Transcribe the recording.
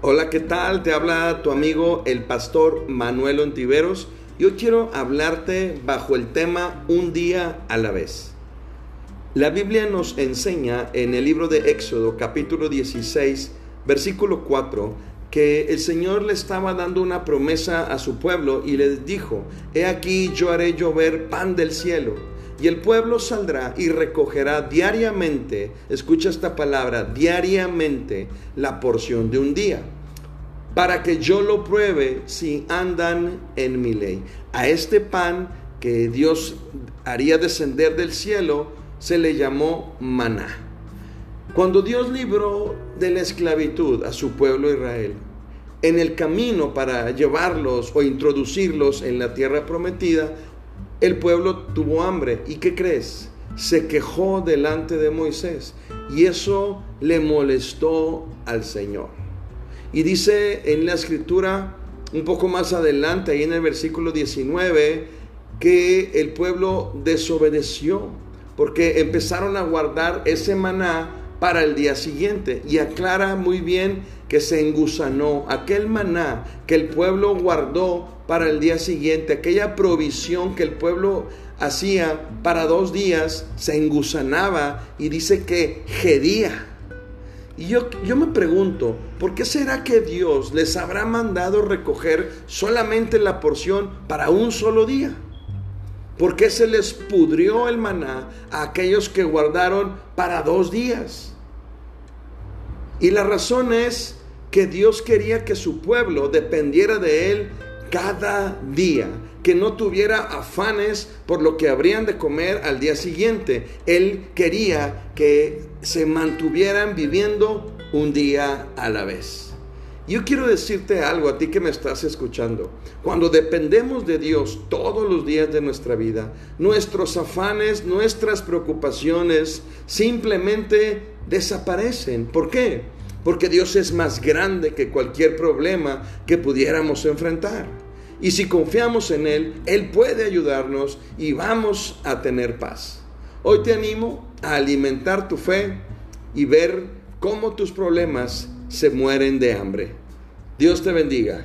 Hola, ¿qué tal? Te habla tu amigo el pastor Manuel Ontiveros. Yo quiero hablarte bajo el tema Un día a la vez. La Biblia nos enseña en el libro de Éxodo capítulo 16, versículo 4, que el Señor le estaba dando una promesa a su pueblo y les dijo, He aquí yo haré llover pan del cielo y el pueblo saldrá y recogerá diariamente, escucha esta palabra, diariamente la porción de un día, para que yo lo pruebe si andan en mi ley. A este pan que Dios haría descender del cielo se le llamó maná. Cuando Dios libró de la esclavitud a su pueblo Israel, en el camino para llevarlos o introducirlos en la tierra prometida, el pueblo tuvo hambre. ¿Y qué crees? Se quejó delante de Moisés y eso le molestó al Señor. Y dice en la escritura, un poco más adelante, ahí en el versículo 19, que el pueblo desobedeció porque empezaron a guardar ese maná para el día siguiente. Y aclara muy bien que se engusanó aquel maná que el pueblo guardó para el día siguiente, aquella provisión que el pueblo hacía para dos días, se engusanaba y dice que gedía. Y yo, yo me pregunto, ¿por qué será que Dios les habrá mandado recoger solamente la porción para un solo día? ¿Por qué se les pudrió el maná a aquellos que guardaron para dos días? Y la razón es que Dios quería que su pueblo dependiera de Él cada día, que no tuviera afanes por lo que habrían de comer al día siguiente. Él quería que se mantuvieran viviendo un día a la vez. Yo quiero decirte algo a ti que me estás escuchando. Cuando dependemos de Dios todos los días de nuestra vida, nuestros afanes, nuestras preocupaciones simplemente desaparecen. ¿Por qué? Porque Dios es más grande que cualquier problema que pudiéramos enfrentar. Y si confiamos en Él, Él puede ayudarnos y vamos a tener paz. Hoy te animo a alimentar tu fe y ver cómo tus problemas se mueren de hambre. Dios te bendiga.